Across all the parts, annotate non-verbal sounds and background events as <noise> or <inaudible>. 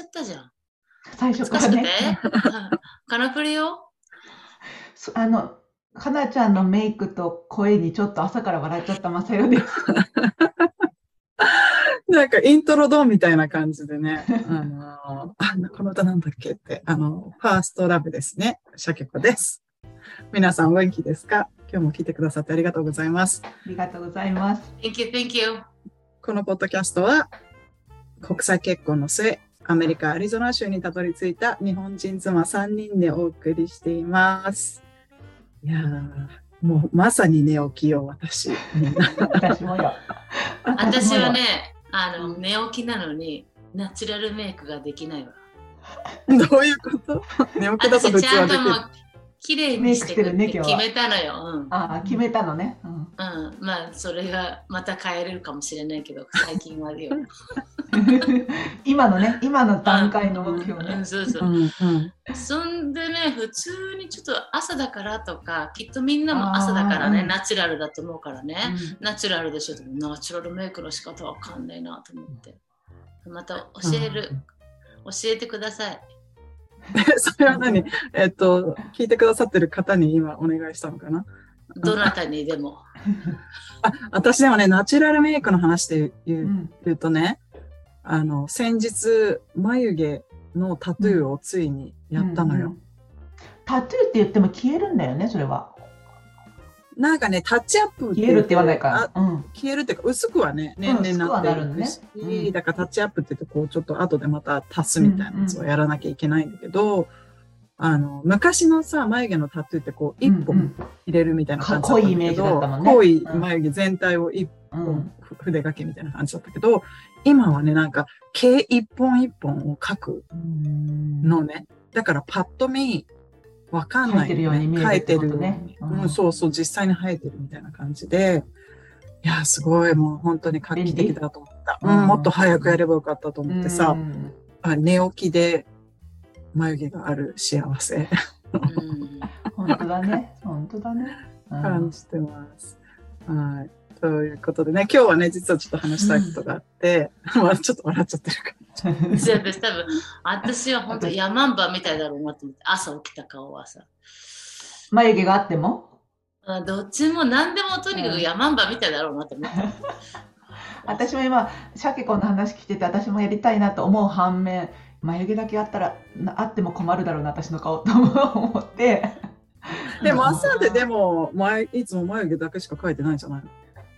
ゃったじゃん。最初からね。<laughs> カナプリよ。そあの、かなちゃんのメイクと声にちょっと朝から笑っちゃったまさよです。<laughs> なんかイントロドンみたいな感じでね、あの、あこの歌なんだっけって、あの、ファーストラブですね。シャケコです。皆さんお元気ですか？今日も聞いてくださってありがとうございます。ありがとうございます。Thank you, thank you. このポッドキャストは、国際結婚の末、アメリカ・アリゾナ州にたどり着いた日本人妻3人でお送りしています。いやー、もうまさに寝起きよ、私。私もよ。私は。<laughs> ね、あの、寝起きなのに、ナチュラルメイクができないわ。どういうこと？<laughs> 寝起きだと普通はできる。綺麗にしてくって決めたのよ。うん。ああ、決めたのね。うん。うん、まあそれがまた変えれるかもしれないけど最近はよ。<laughs> 今のね、今の段階の目標ね。うん。そうそう。う。んうん。そんでね普通にちょっと朝だからとかきっとみんなも朝だからね、ナチュラルだと思うからね、ナチュラルでしょ？ナチュラルメイクの仕方わかんないなと思って。また教える、教えてください。<laughs> それは何？えっと、聞いてくださってる方に今お願いしたのかな？どなたにでも。<laughs> あ、私でもね、ナチュラルメイクの話でう言う,、ん言うとね、あの、先日、眉毛のタトゥーをついにやったのよ。うんうんタトゥーって言っても消えるんだよね、それは。なんかね、タッチアップ消えるって言わないあから。うん。消えるっていうか、薄くはね、年々なってるねうんだからタッチアップって言うと、こう、ちょっと後でまた足すみたいなやつをやらなきゃいけないんだけど、あの、昔のさ、眉毛のタトゥーってこう、一本うん入れるみたいな感じだったんだんね濃い眉毛全体を一うん本、筆書きみたいな感じだったけど、今はね、なんか、毛一本一本を描くうんのね。だからパッと見、わかんない、描いてるように見える描いてるねうんうん、そうそう、実際に生えてるみたいな感じで、いや、すごい、もう本当に画期的だと思った。うん、もっと早くやればよかったと思ってさ、うんあ寝起きで眉毛がある幸せうん本当だね。本当だね。うん感じてます。はい。ということでね、今日はね、実はちょっと話したいことがあって、<laughs> まあちょっと笑っちゃってるから。<laughs> 全部多分私は本当ヤマンバみたいだろうなと思って朝起きた顔はさ。眉毛があっても？あどっちも何でもとにかくヤマンバみたいだろうなと思って、<laughs> 私も今、シャケ子の話聞いてて、私もやりたいなと思う反面、眉毛だけあったら、なあっても困るだろうな、私の顔と思って。<laughs> でも朝ででも、前いつも眉毛だけしか描いてないんじゃないの？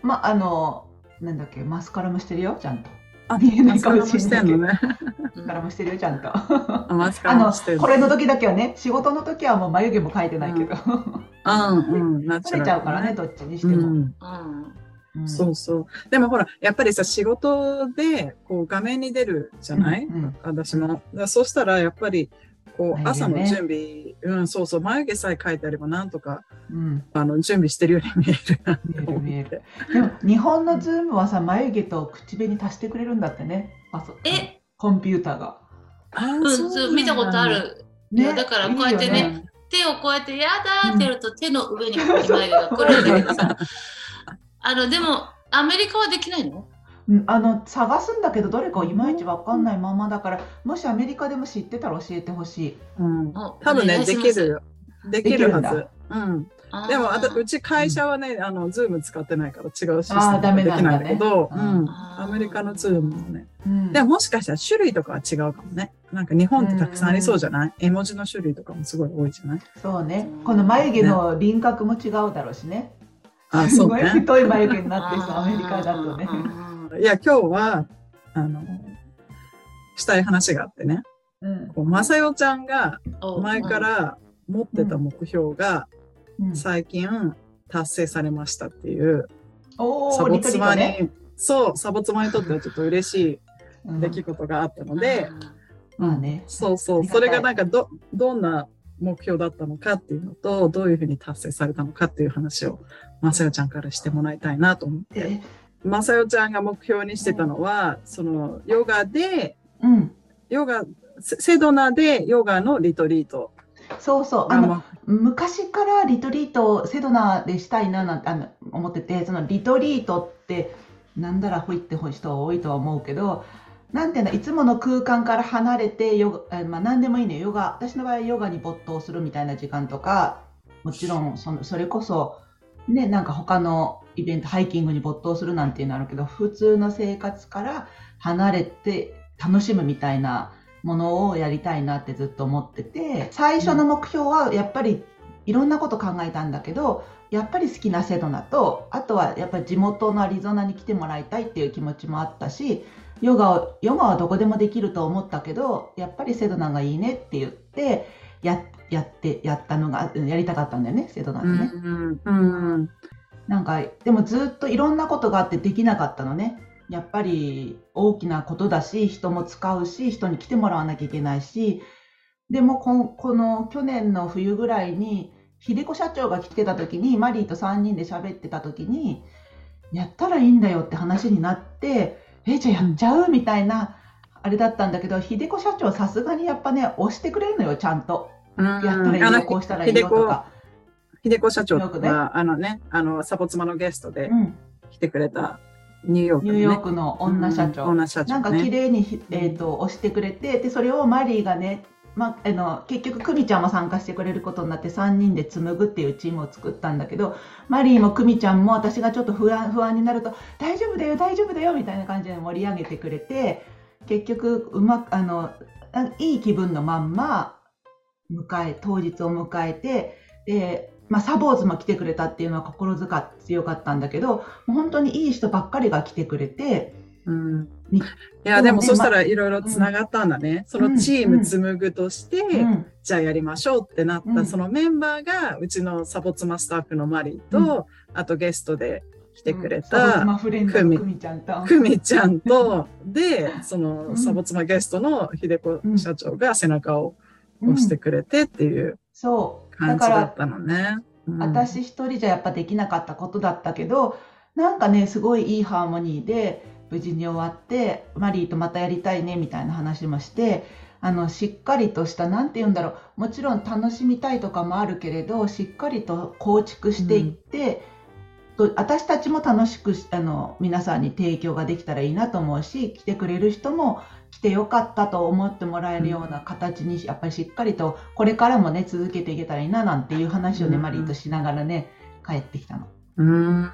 まあ、あの、なんだっけ、マスカラもしてるよ、ちゃんと。あ、見えないかもしれないしてんのね。うんマスカラもしてるよ、ちゃんと。あマスカラもしてる。これの時だけはね、仕事の時はもう眉毛も描いてないけど、うんうん、ナチ取れュラルちゃうからね、どっちにしても。うん、そうそう。でもほら、やっぱりさ、仕事で、こう、画面に出るじゃない、うんうん私も。そうしたら、やっぱり、こう、朝の準備、うん、そうそう、眉毛さえ描いてあれば、なんとか、うんあの、準備してるように見えるな見えると思って。見える。でも、日本のズームはさ、眉毛と口紅足してくれるんだってね。あそうえ？コンピューターが。あーうんそう見たことあ。るいやだからこうやってねいいよね手をこうやって「やだ」ってやると手の上に眉毛が来るんだけどさ <laughs> あのでもアメリカはできないの？うんあの探すんだけどどれかいまいちわかんないままだからもしアメリカでも知ってたら教えてほしい。うん、お多分ね、お願いしますできるよ。できるはできるず。うん。あーでも、あたうち会社はね、あの、ズーム使ってないから違うシステムあーダメできないんだけど、ううんアメリカのズームもね。うんでももしかしたら種類とかは違うかもね。なんか日本ってたくさんありそうじゃない？絵文字の種類とかもすごい多いじゃない？そうね。この眉毛の輪郭も違うだろうしね。あ、すごいそうね。<laughs> 太い眉毛になってさ、アメリカだとね。あいや、今日は、あの、したい話があってね。うん。こう、まさよちゃんがー前から持ってた目標がうん。最近達成されましたっていう、サボリトリ妻に、コね。そう、サボ妻にとってはちょっと嬉し <laughs> うん。い出来事があったのうんで、まあね。そうそう、それがなんかど、どんな目標だったのかっていうのと、どういうふうに達成されたのかっていう話を、まさよちゃんからしてもらいたいなと思って。えまさよちゃんが目標にしてたのは、その、ヨガで、うん。ヨガ、セセドナでヨガのリトリートそうそう。あの、昔からリトリートをセドナでしたいななんてあの思っててそのリトリートってなんだらほいって人多いとは思うけどなんていうのいつもの空間から離れてヨガ、まあ、何でもいいねヨガ私の場合ヨガに没頭するみたいな時間とかもちろんそのそれこそねなんか他のイベントハイキングに没頭するなんていうのあるけど普通の生活から離れて楽しむみたいなものをやりたいなってずっと思ってて最初の目標はやっぱりいろんなこと考えたんだけどやっぱり好きなセドナとあとはやっぱり地元のアリゾナに来てもらいたいっていう気持ちもあったしヨガをヨガはどこでもできると思ったけどやっぱりセドナがいいねって言ってやっやってやったのがやりたかったんだよねセドナでね、うんうんなんかでもずっといろんなことがあってできなかったのね。やっぱり大きなことだし人も使うし人に来てもらわなきゃいけないし。でもここの去年の冬ぐらいに秀子社長が来てた時にマリーと3人で喋ってた時にやったらいいんだよって話になってえじゃあやっちゃう？みたいなあれだったんだけど秀子社長さすがにやっぱね押してくれるのよちゃんと。うんやったらいいよこうしたらいいよとか。秀子社長よくねは、あのね、あの、サボ妻のゲストでうん来てくれたニューヨークの、ね。ニューヨークの女社長、うん女社長、ね。なんか綺麗にひ、えー、と押してくれてでそれをマリーがね、ま、あの結局久美ちゃんも参加してくれることになって3人で紡ぐっていうチームを作ったんだけどマリーも久美ちゃんも私がちょっと不安不安になると大丈夫だよ大丈夫だよみたいな感じで盛り上げてくれて結局うまくあのあいい気分のまんま迎え当日を迎えてで、まあ、サボーズも来てくれたっていうのは心強かったんだけどもう本当にいい人ばっかりが来てくれて。うん。にいや、でもそしたらいろいろつながったんだね。そのチーム紡ぐとして、うんじゃあやりましょうってなった、うんそのメンバーが、うちのサボ妻スタッフのマリーと、あとゲストで来てくれた、妻フレンドふみちゃんと。ふみちゃんと、で、その、うんサボ妻ゲストの秀子社長が背中をうん押してくれてっていうそう。だ感じだったのね。うん私一人じゃやっぱできなかったことだったけど、なんかね、すごいいいハーモニーで無事に終わって、マリーとまたやりたいねみたいな話もして、あの、しっかりとした、なんて言うんだろう、もちろん楽しみたいとかもあるけれど、しっかりと構築していって、と私たちも楽しくしあの皆さんに提供ができたらいいなと思うし来てくれる人も来てよかったと思ってもらえるような形にやっぱりしっかりとこれからもね続けていけたらいいななんていう話をね、うん。マリーとしながらね帰ってきたの。うん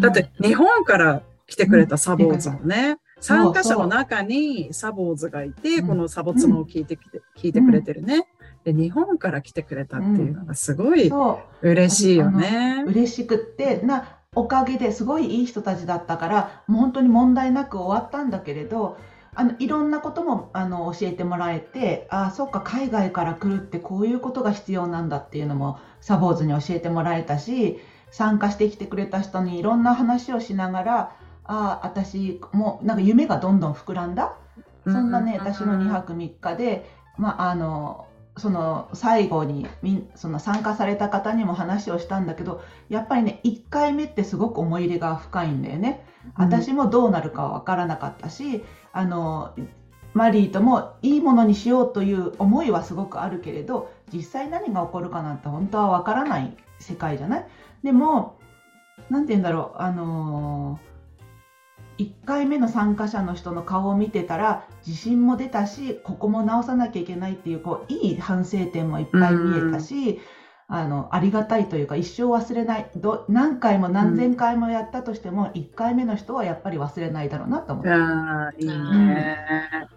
だって日本から来てくれたサボーズもね、参加者の中にサボーズがいて、うん。このサボ妻を聞いてきて、聞いてくれてるね。で、日本から来てくれたっていうのがすごい嬉しいよね。嬉しくってなおかげですごいいい人たちだったからもう本当に問題なく終わったんだけれどあのいろんなこともあの教えてもらえてああそっか海外から来るってこういうことが必要なんだっていうのもサボーズに教えてもらえたし参加してきてくれた人にいろんな話をしながらああ私もなんか夢がどんどん膨らんだ?そんなね、私の2泊3日で、まあ、あのその最後にその参加された方にも話をしたんだけどやっぱりね1回目ってすごく思い入れが深いんだよね。私もどうなるかは分からなかったしあのマリーともいいものにしようという思いはすごくあるけれど実際何が起こるかなんて本当は分からない世界じゃない？でも何て言うんだろうあの1回目の参加者の人の顔を見てたら自信も出たしここも直さなきゃいけないっていうこういい反省点もいっぱい見えたし、あのありがたいというか一生忘れないど何回も何千回もやったとしても、1回目の人はやっぱり忘れないだろうなと思って。いいいね。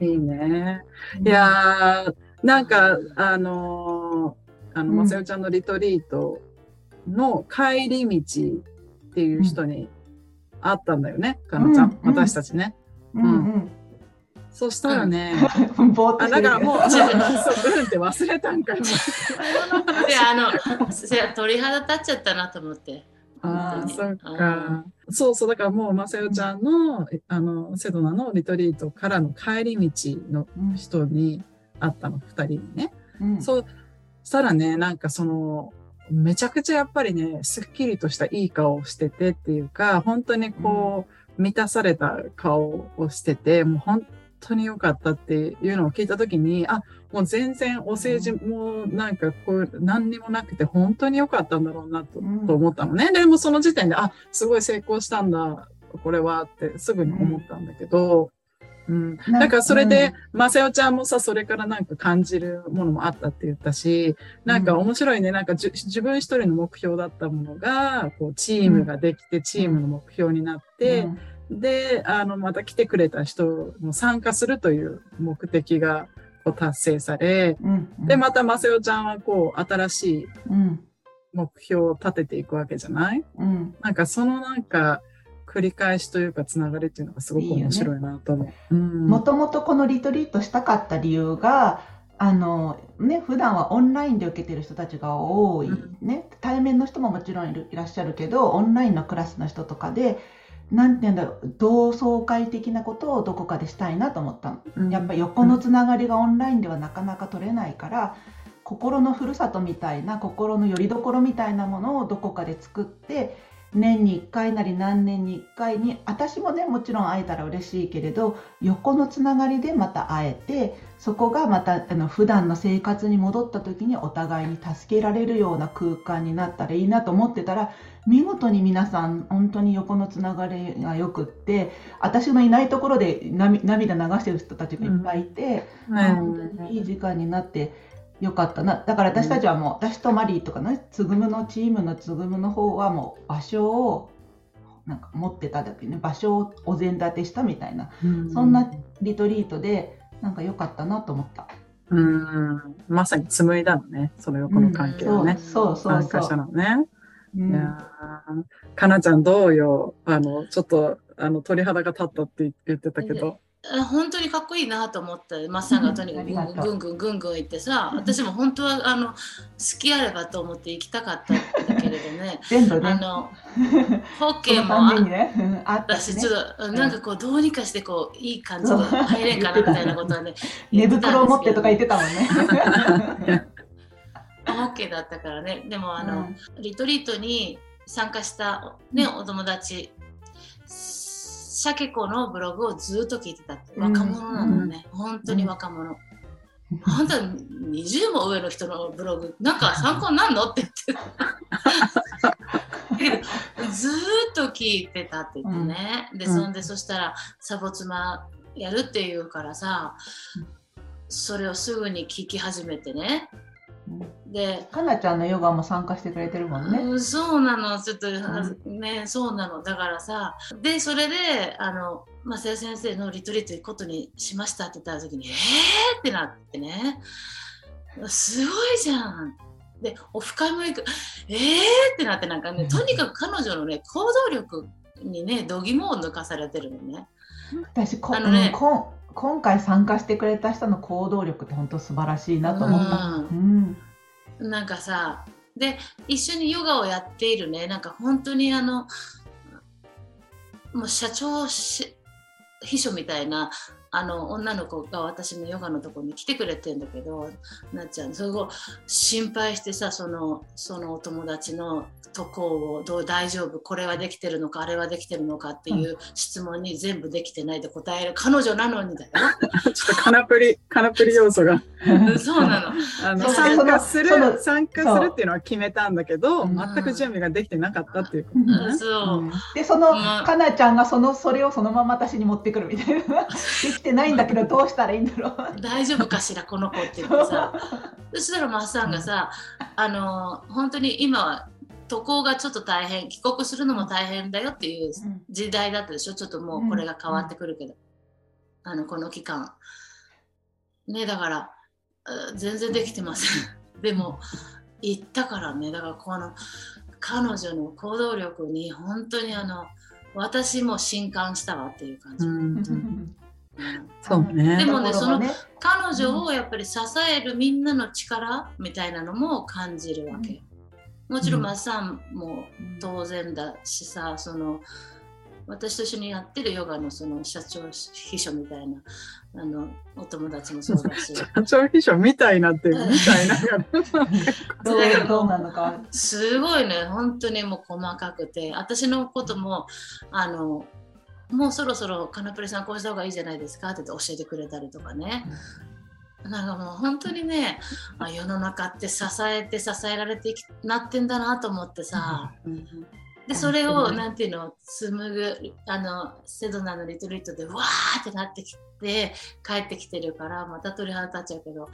いいね。いやー、なんか、あのーあの、うんまさよちゃんのリトリートの帰り道っていう人に会ったんだよね、かなちゃん。うんうん私たちね。うんうんそしたらね、あ、<laughs> ぼーっとしてるだからもう、<laughs> そう、うんって忘れたんかよ。であのせ鳥肌立っちゃったなと思って。ああ、そっか。そうそう、だからもう、まさよちゃんの、あの、セドナのリトリートからの帰り道のうん人に会ったの、二人にね。うんそうしたらね、なんかその、めちゃくちゃやっぱりね、すっきりとしたいい顔をしててっていうか、本当にこう、満たされた顔をしてて、もう本当に良かったっていうのを聞いたときに、あ、もう全然お世辞もなんかこう、何にもなくて本当に良かったんだろうなと,、思ったのね。でもその時点で、あ、すごい成功したんだ、これはってすぐに思ったんだけど、うん、なだからそれで、まさよちゃんもさ、それからなんか感じるものもあったって言ったし、なんか面白いね、なんか自分一人の目標だったものが、こう、チームができて、チームの目標になって、で、あの、また来てくれた人も参加するという目的がこう達成され、うんうん。で、またまさよちゃんはこう、新しいうん。目標を立てていくわけじゃない？うん。なんかそのなんか、繰り返しというか、つながりっていうのがすごく面白いなと思う。うん。もともとこのリトリートしたかった理由があのね普段はオンラインで受けてる人たちが多い、うん。ね、対面の人ももちろんいるいらっしゃるけどオンラインのクラスの人とかでなんて言うんだろう同窓会的なことをどこかでしたいなと思ったの。うんやっぱり横のつながりがオンラインではなかなか取れないから心のふるさとみたいな心の拠り所みたいなものをどこかで作って年に1回なり何年に1回に私もねもちろん会えたら嬉しいけれど横のつながりでまた会えてそこがまたあの普段の生活に戻った時にお互いに助けられるような空間になったらいいなと思ってたら見事に皆さん本当に横のつながりがよくって私のいないところで涙涙流してる人たちがいっぱいいて。ね本当にいい時間になってよかったな。だから私たちはもう、私とマリーとかねつぐむのチームのつぐむの方はもう場所をなんか持ってただけね場所をお膳立てしたみたいな、うん。そんなリトリートでなんか良かったなと思った。うん、まさに紡いだのね、その横の関係をね、そうそうそう参加したそう。のね。うんいやーかなちゃんどうよあの、ちょっと、あの、鳥肌が立ったって言ってたけど。あ本当にかっこいいなと思ってマッサンがとにかくぐんぐんぐんぐん行ってさ私も本当はあの好きあればと思って行きたかったんだけれどね全部ね。あのホッそケーもあにね、うんあったしねちょ。っとなんかこうどうにかしてこういい感じで入れんかなみたいなことはね寝袋を持ってとか言ってたもんね。ホッケーだったからねでもあの、うんリトリートに参加した、ね、お友達シャケ子のブログをずっと聞いてたってうん。若者なのね、本当に若者、本当に20も上の人のブログ。なんか参考になんのって言って <laughs> ずーっと聞いてたって言ってね、でうん。そんでそしたらサボ妻やるって言うからさそれをすぐに聞き始めてねでかなちゃんのヨガも参加してくれてるもんね。うん、そうなの。ちょっと、ねそうなの。だからさ。でそれであの増谷先生のリトリート行くことにしましたって言った時にえーってなってね。すごいじゃん。でオフ会も行く。えーってなってなんかねとにかく彼女のね行動力にね度肝を抜かされてるのね。私こ、あのねうんこん今回参加してくれた人の行動力って本当素晴らしいなと思った。うん。なんかさで一緒にヨガをやっているね。なんか本当にあのもう社長し秘書みたいなあの女の子が私のヨガのところに来てくれてんだけどなっちゃんそれを心配してさそのそのお友達の渡航をどう大丈夫これはできてるのかあれはできてるのかっていう質問に全部できてないで答える彼女なのにだよ。<laughs> ちょっとカナプリ、カナプリ要素が。そうなの。<laughs> あの参加する参加するっていうのは決めたんだけど、うん全く準備ができてなかったっていうことね。そう。うんでその、うんかなちゃんがそのそれをそのまま私に持ってくるみたいなでき <laughs> てないんだけどどうしたらいいんだろう。大丈夫かしらこの子って言ってさ。<laughs> そしたらマッサンがさあの本当に今は渡航がちょっと大変帰国するのも大変だよっていう時代だったでしょ。ちょっともうこれが変わってくるけど、あのこの期間。ねだからうん全然できてません。<laughs> でも行ったからね。だからこの彼女の行動力に本当にあの私も震撼したわっていう感じ、うん。うんそうね。でもね心が彼女をやっぱり支えるみんなの力みたいなのも感じるわけ。もちろんうん。マッサンも当然だしさ、その私と一緒にやってるヨガのその社長秘書みたいなあのお友達もそうだし。<laughs> 社長秘書みたいなっていう、みたいな。<laughs> どうどうなのか。すごいね。本当にもう細かくて。私のこともあのもうそろそろカナプレさんこうした方がいいじゃないですかって教えてくれたりとかね。なんかもう本当にねあ世の中って支えて支えられてきなってんだなと思ってさ、でそれをなんていうの紡ぐあのセドナのリトリートでわーってなってきて帰ってきてるからまた鳥肌立っちゃうけど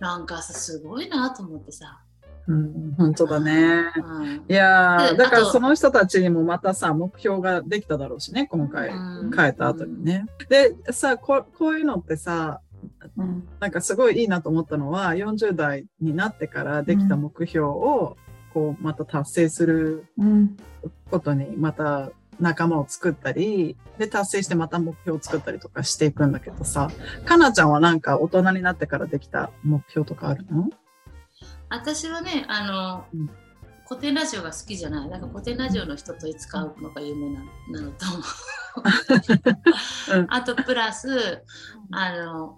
なんかさすごいなと思ってさ。うん、本当だね。うん、いやだからその人たちにもまたさ、目標ができただろうしね、今回、帰った後にね。で、さこ、こういうのってさ、うん、なんかすごいいいなと思ったのは、40代になってからできた目標を、こう、また達成することに、また仲間を作ったり、で、達成してまた目標を作ったりとかしていくんだけどさ、かなちゃんはなんか大人になってからできた目標とかあるの？私はね、あの、うん。古典ラジオが好きじゃない。なんか古典ラジオの人といつ会うのが夢ななのと思う。<laughs> あとプラス、あの、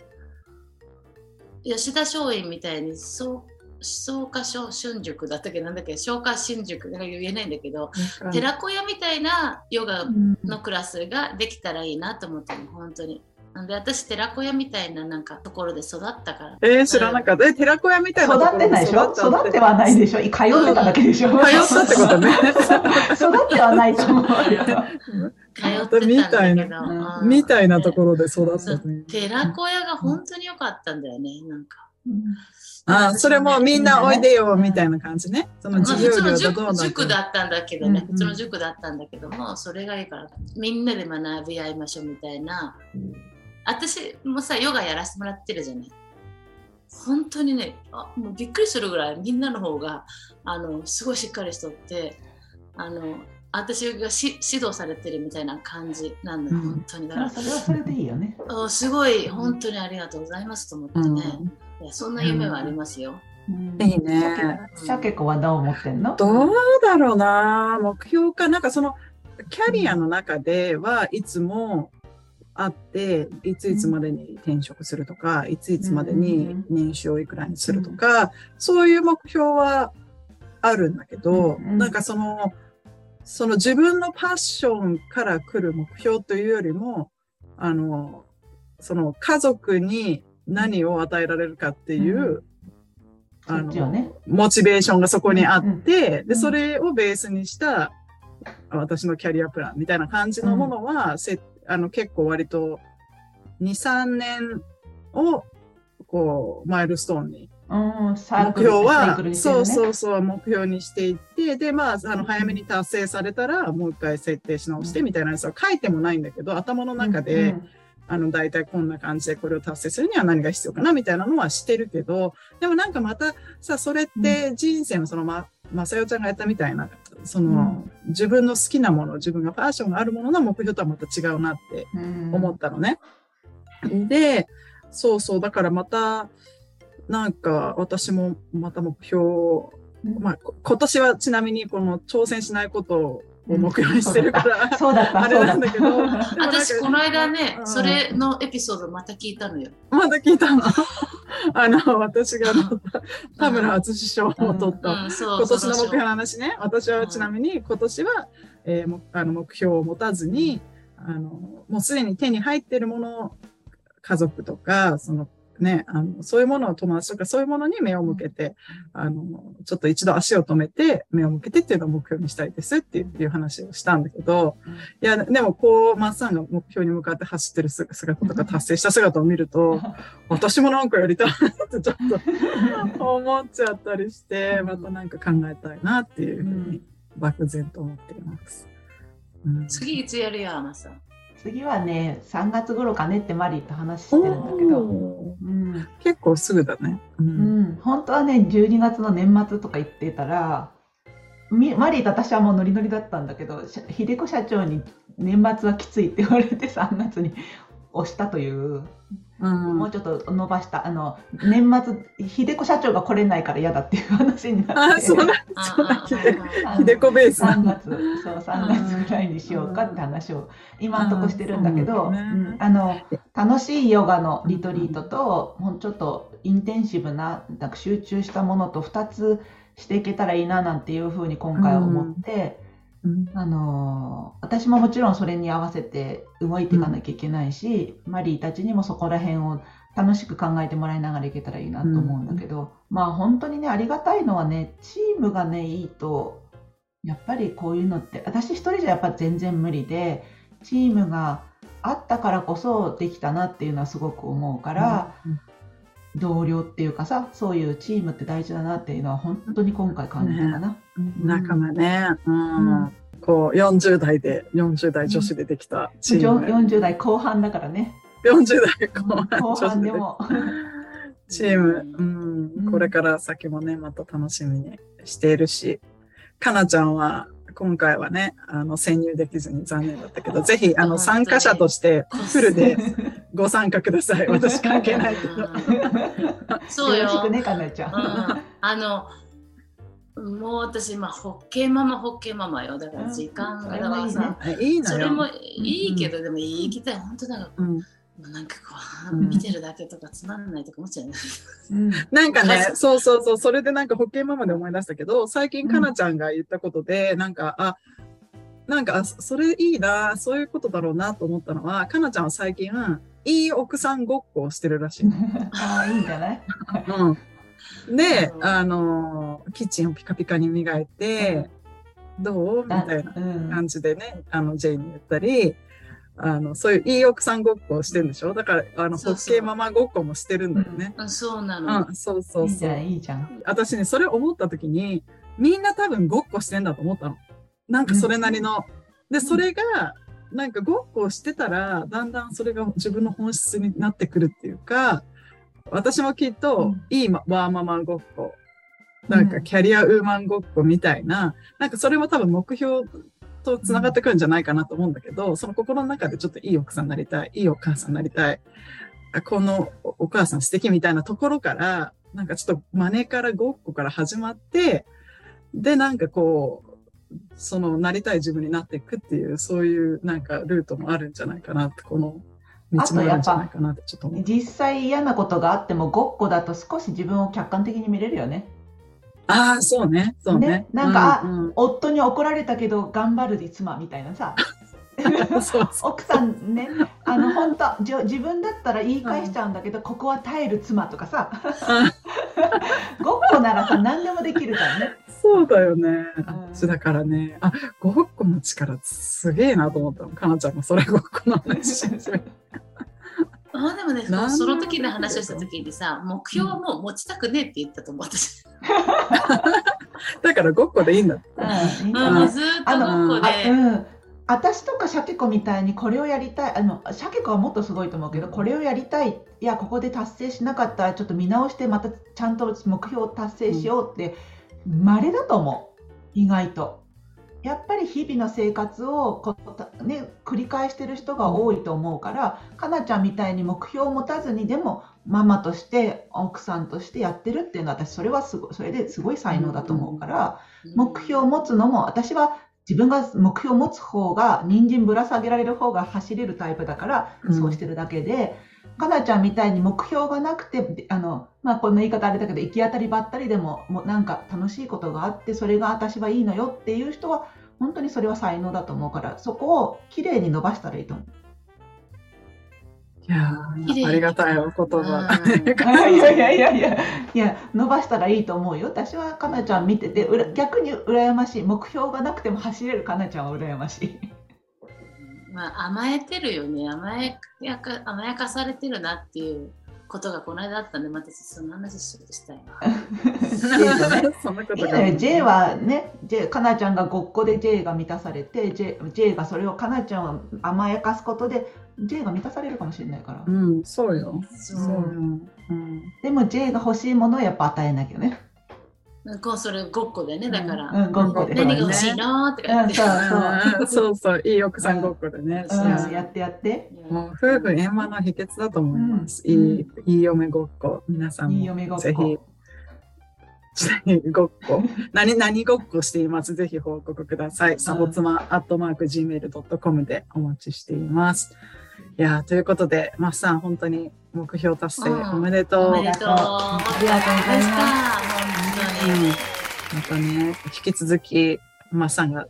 吉田松陰みたいにそう草加春塾だったっけなんだっけ？消化新塾。だから言えないんだけど、うん、寺子屋みたいなヨガのクラスができたらいいなと思ってる本当に。なんで私寺子屋みたいななんかところで育ったから。えー、知らなかった。え、寺子屋みたいな育ってないでしょ？育ってはないでしょ？通ってただけでしょ、通ったってことね。<laughs> 育ってはないと思う。通ってたんだけど。みたいなところで育った、ね。寺子屋が本当に良かったんだよね、なんか。あそれもみんなおいでよみたいな感じね。その授業料がどう塾だったんだけどね、普通の塾だったんだけども、それがいいから、みんなで学び合いましょうみたいな。私もさ、ヨガやらせてもらってるじゃない。本当にねあ、もうびっくりするぐらいみんなの方があのすごいしっかりしとって、あの私がし指導されてるみたいな感じなんだ、うん、本当に。だからそれはそれでいいよね。すごい本当にありがとうございますと思ってね、うん、いやそんな夢はありますよ、うん、いいね。シャケ子はどう思ってんの？どうだろうな。目標か。なんかそのキャリアの中ではいつもあって、いついつまでに転職するとか、いついつまでに年収をいくらにするとか、そういう目標はあるんだけど、なんかその、その自分のパッションから来る目標というよりも、あの、その家族に何を与えられるかっていう、うん、あの、ね、モチベーションがそこにあって、うん、で、それをベースにした私のキャリアプランみたいな感じのものは、せあの結構割と2、3年をこうマイルストーンに目標は、ね、そうそうそう、目標にしていって、で、まあ、あの、早めに達成されたら、もう一回設定し直してみたいなやつは書いてもないんだけど、頭の中で、うんうん、あの、大体こんな感じでこれを達成するには何が必要かなみたいなのはしてるけど、でもなんかまたさ、それって人生のそのま、まさよちゃんがやったみたいな、その、うん、自分の好きなもの、自分がパッションがあるものの目標とはまた違うなって思ったのね。うん、で、そうそう、だからまた、なんか私もまた目標まあ、今年はちなみにこの挑戦しないことを目標にしてるから、<laughs> あれなんだけど私この間ね、うん、それのエピソードまた聞いたのよ。また聞いたの？あの私が田村淳賞を取った、今年の目標の話ね。私はちなみに今年は、えー、あの目標を持たずにあのもうすでに手に入っているもの家族とかそのね、あの、そういうものを友達とかそういうものに目を向けて、あの、ちょっと一度足を止めて、目を向けてっていうのを目標にしたいですっていう話をしたんだけど、いや、でもこう、マッサンが目標に向かって走ってる姿とか達成した姿を見ると、<laughs> 私もなんかやりたいってちょっと <laughs> 思っちゃったりして、またなんか考えたいなっていうふうに漠然と思っています。うん、次いつやるよ、マッサン。次はね、3月頃かねってマリーと話してるんだけど、うん、結構すぐだね、うん、うん、本当はね、12月の年末とか言ってたら、マリーと私はもうノリノリだったんだけど、秀子社長に年末はきついって言われて3月に押したといううん、もうちょっと伸ばしたあの年末秀子社長が来れないから嫌だっていう話になってあそうなん秀子ベース3月そう3月ぐらいにしようかって話を今んとこしてるんだけど、ねうん、あの楽しいヨガのリトリートと、もうちょっとインテンシブななんか集中したものと2つしていけたらいいななんていうふうに今回思って。あの私ももちろんそれに合わせて動いていかなきゃいけないし、うん、マリーたちにもそこら辺を楽しく考えてもらいながらいけたらいいなと思うんだけど、うん、まあ本当にねありがたいのはねチームがねいいとやっぱりこういうのって私一人じゃやっぱ全然無理でチームがあったからこそできたなっていうのはすごく思うから、うん同僚っていうかさそういうチームって大事だなっていうのは本当に今回感じたかな。仲間ね、うん。うん。こう40代で40代女子でできたチーム、40代後半だからね。40代後半で半でも。チーム、うん。うん。これから先もねまた楽しみにしているし。かなちゃんは今回はねあの潜入できずに残念だったけどぜひあの参加者としてフルでご参加ください。私関係ない。けどそうよ。ろしくねかなちゃん。うんあのもう私今ホッケーママホッケーママよ。だから時間がだからさ、えいいのよ。それもいいけど、でも言いきたい本当だからなんかこう、うん。見てるだけとかつまんないとか思っちゃうね。うん。<laughs> なんかねそうそうそう、それでなんかホッケーママで思い出したけど、最近かなちゃんが言ったことで、なんか、あ、なんか、あそそれいいな、そういうことだろうなと思ったのは、かなちゃんは最近、いい奥さんごっこをしてるらしいの。<laughs> ああいいんじゃない？うん。でう、んあのー、キッチンをピカピカに磨いて、どう？みたいなうん。感じでね、あの、ジェイに言ったり、あの、そういういい奥さんごっこをしてるんでしょ？だから、あの、ホッケーママごっこもしてるんだよね。うんそうなの。うん、そうそうそういいじゃん。いいじゃん。私ね、それ思った時に、みんな多分ごっこしてんだと思ったの。なんかそれなりの。で、それが、なんかごっこをしてたら、だんだんそれが自分の本質になってくるっていうか、私もきっとうん、いいまワーママごっこ、なんかうんキャリアウーマンごっこみたいな、なんかそれも多分目標と繋がってくるんじゃないかなと思うんだけど、その心の中でちょっといい奥さんになりたい、いいお母さんになりたい、あこのおお母さん素敵みたいなところから、なんかちょっと真似からごっこから始まって、で、なんかこう、そのなりたい自分になっていくっていう、そういうなんかルートもあるんじゃないかなって、この道もあるんじゃないかなってちょっと思う。実際嫌なことがあってもごっこだと少し自分を客観的に見れるよね。ああ、そうね、そうね。ねなんかうん夫に怒られたけど頑張るで妻みたいなさ。<laughs> 奥さんね、あの本当じょ自分だったら言い返しちゃうんだけど、ここは耐える妻とかさ、ごっこならさ何でもできるじゃんね。そうだよね。うだからね、あ、ごっこの力すげえなと思ったの。かなちゃんがそれごっこの話し始めたあでもね、その時の話をした時にさ、目標はもう持ちたくねえって言ったと思う私。<laughs> だからごっこでいいんだって。うんずーっとごっこあで。うん、私とかシャケ子みたいにこれをやりたいあのシャケ子はもっとすごいと思うけどこれをやりたいいやここで達成しなかったらちょっと見直してまたちゃんと目標を達成しようって稀だと思う意外と。やっぱり日々の生活をこう、ね、繰り返してる人が多いと思うから、かなちゃんみたいに目標を持たずにでもママとして奥さんとしてやってるっていうのは私それはすごいそれですごい才能だと思うから。目標を持つのも私は自分が目標を持つ方が人参ぶら下げられる方が走れるタイプだからうんそうしてるだけで、かなちゃんみたいに目標がなくてであの、まあ、こんな言い方あれだけど行き当たりばったりでももうなんか楽しいことがあってそれが私はいいのよっていう人は本当にそれは才能だと思うからそこをきれいに伸ばしたらいいと思う。いやありがたいお言葉。いやいやいやいやいや伸ばしたらいいと思うよ私はかなちゃん見ててうら逆に羨ましい目標がなくても走れるかなちゃんは羨ましい。まあ、甘えてるよね甘えやか甘やかされてるなっていうことがこの間あったんでまたその話ちょっとしたいな。<laughs> J はね J かなちゃんがごっこで J が満たされて J, J がそれをかなちゃんを甘やかすことで J が満たされるかもしれないから、うん、そうよ。そ。ううん。でも J が欲しいものをやっぱ与えなきゃね。こうそれごっこでねだから、うん、ごっこで。ね何が欲しいのとか言って、うんそううん <laughs> そうそう、いい奥さんごっこでね。やってやって。もう夫婦円満の秘訣だと思います。うんいい、いい嫁ごっこ。皆さんもいい嫁ごっこ。ぜひ、ぜひごっこ。<laughs> 何、何ごっこしています？ぜひ報告ください。サボツマアットマーク Gmail.com でお待ちしています。いやーということで、マスさん、本当に目標達成うんおめでとう。おめでとう。ありがとうございます本当に。うんまたね、引き続き、マスさんが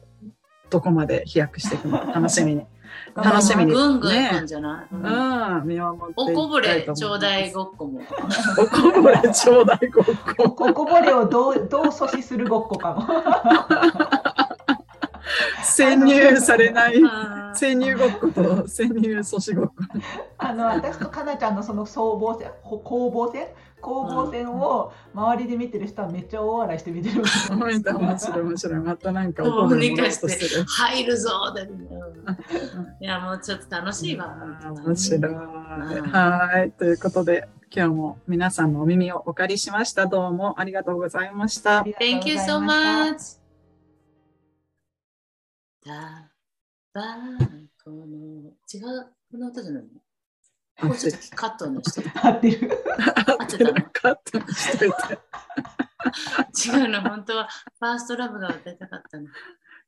どこまで飛躍していくのか楽しみに。<laughs> 楽しみにぐんぐんいくんじゃない、うんうん、見守っていきたいと思います。おこぼれちょうだいごっこも。おこぼれちょうだいごっこ。おこぼれをどうどう阻止するごっこかも。潜入されない潜入ごっこと潜入阻止ごっこ。あの私とかなちゃんのその総防戦攻防戦攻防戦を周りで見てる人はめっちゃ大笑いして見てる。面白い面白いまたなんかどうにかして入るぞで、いやもうちょっと楽しいわ。面白い。はいということで今日も皆さんのお耳をお借りしました。どうもありがとうございました。Thank you so much. タバコの違うこの歌じゃないの？もうちょっとカットの人合ってる。合ってる。カットしといて。違うの、本当はファーストラブが歌いたかったの。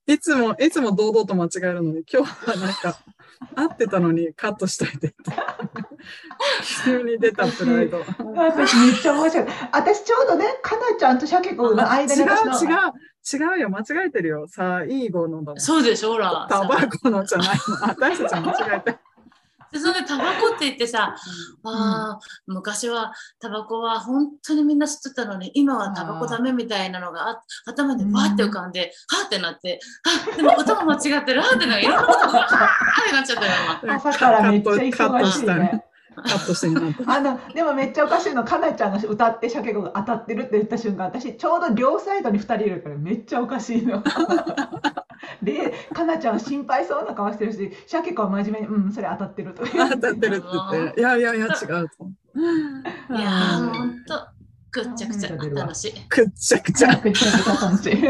いつも、いつも堂々と間違えるのに、今日はなんか、合ってたのにカットしといて。急に出たプライド。私めっちゃ面白い。私ちょうどね、かなちゃんとシャケ子の間に違う違う。違うよ、間違えてるよ。さあ、いい語のだそうでしょ、ほら。タバコのじゃないの。私たち間違えて。でそれでタバコって言ってさ、うん、あ昔はタバコは本当にみんな吸ってたのに今はタバコダメみたいなのが頭にわって浮かんで、はってなってあでも音も間違ってる。はってなんかいろんなことがはってなっちゃったよ今。<laughs> 朝からめっちゃ忙しいね。カットしてあのでもめっちゃおかしいのかなちゃんが歌って鮭子が当たってるって言った瞬間私ちょうど両サイドに2人いるからめっちゃおかしいの。<laughs> で、かなちゃんは心配そうな顔してるし、シャケ子は真面目に、うん、それ当たってると。当たってるって言って、いやいやいや、違うと。いやほんと、くっちゃくちゃ楽しい。くっちゃくちゃ。くっちゃくちゃ楽しい。<laughs>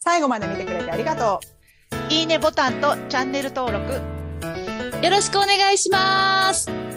最後まで見てくれてありがとう。いいねボタンとチャンネル登録。よろしくお願いします。